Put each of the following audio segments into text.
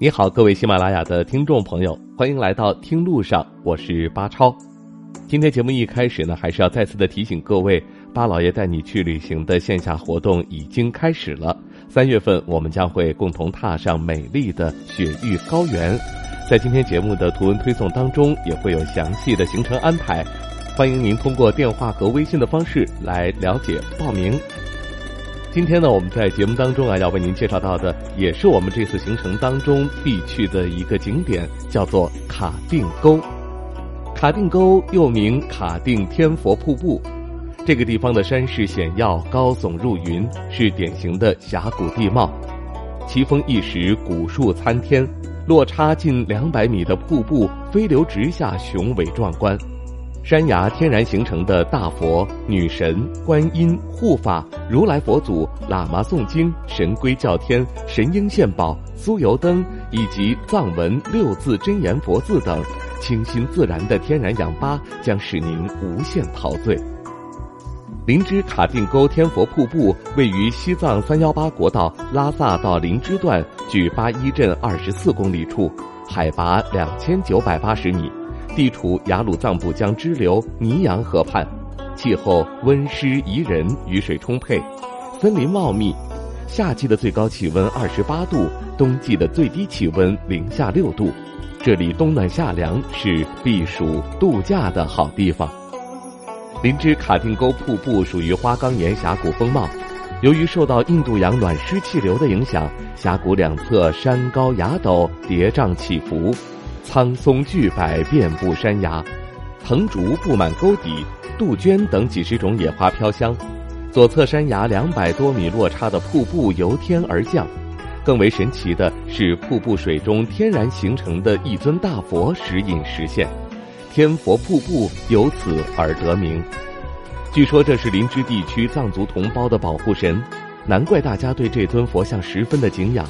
你好，各位喜马拉雅的听众朋友，欢迎来到听路上，我是巴超。今天节目一开始呢，还是要再次的提醒各位，巴老爷带你去旅行的线下活动已经开始了。三月份，我们将会共同踏上美丽的雪域高原。在今天节目的图文推送当中，也会有详细的行程安排，欢迎您通过电话和微信的方式来了解报名。今天呢，我们在节目当中啊，要为您介绍到的，也是我们这次行程当中必去的一个景点，叫做卡定沟。卡定沟又名卡定天佛瀑布，这个地方的山势险要，高耸入云，是典型的峡谷地貌。奇峰异石，古树参天，落差近两百米的瀑布飞流直下，雄伟壮观。山崖天然形成的大佛、女神、观音、护法、如来佛祖、喇嘛诵经、神龟叫天、神鹰献宝、酥油灯以及藏文六字真言佛字等，清新自然的天然氧吧将使您无限陶醉。林芝卡定沟天佛瀑布位于西藏三幺八国道拉萨到林芝段距八一镇二十四公里处，海拔两千九百八十米。地处雅鲁藏布江支流尼洋河畔，气候温湿宜人，雨水充沛，森林茂密。夏季的最高气温二十八度，冬季的最低气温零下六度。这里冬暖夏凉，是避暑度假的好地方。林芝卡定沟瀑布属于花岗岩峡谷风貌，由于受到印度洋暖湿气流的影响，峡谷两侧山高崖陡，叠嶂起伏。苍松巨柏遍布山崖，藤竹布满沟底，杜鹃等几十种野花飘香。左侧山崖两百多米落差的瀑布由天而降，更为神奇的是瀑布水中天然形成的一尊大佛时隐时现，天佛瀑布由此而得名。据说这是林芝地区藏族同胞的保护神，难怪大家对这尊佛像十分的敬仰。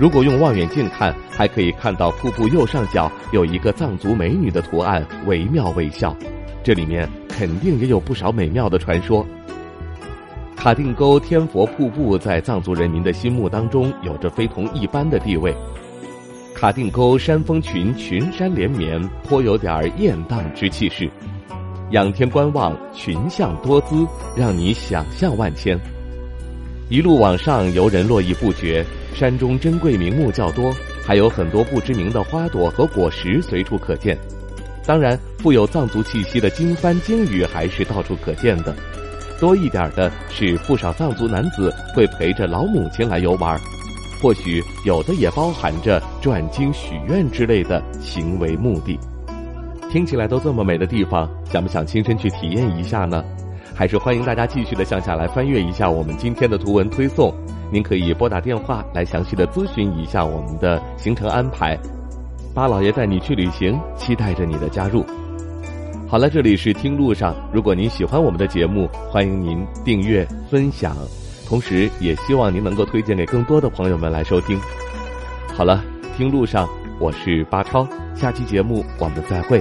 如果用望远镜看，还可以看到瀑布右上角有一个藏族美女的图案，惟妙惟肖。这里面肯定也有不少美妙的传说。卡定沟天佛瀑布在藏族人民的心目当中有着非同一般的地位。卡定沟山峰群群山连绵，颇有点雁荡之气势。仰天观望，群象多姿，让你想象万千。一路往上，游人络绎不绝。山中珍贵名木较多，还有很多不知名的花朵和果实随处可见。当然，富有藏族气息的经幡经语还是到处可见的。多一点的是，不少藏族男子会陪着老母亲来游玩，或许有的也包含着转经许愿之类的行为目的。听起来都这么美的地方，想不想亲身去体验一下呢？还是欢迎大家继续的向下来翻阅一下我们今天的图文推送。您可以拨打电话来详细的咨询一下我们的行程安排，巴老爷带你去旅行，期待着你的加入。好了，这里是听路上，如果您喜欢我们的节目，欢迎您订阅分享，同时也希望您能够推荐给更多的朋友们来收听。好了，听路上，我是巴超，下期节目我们再会。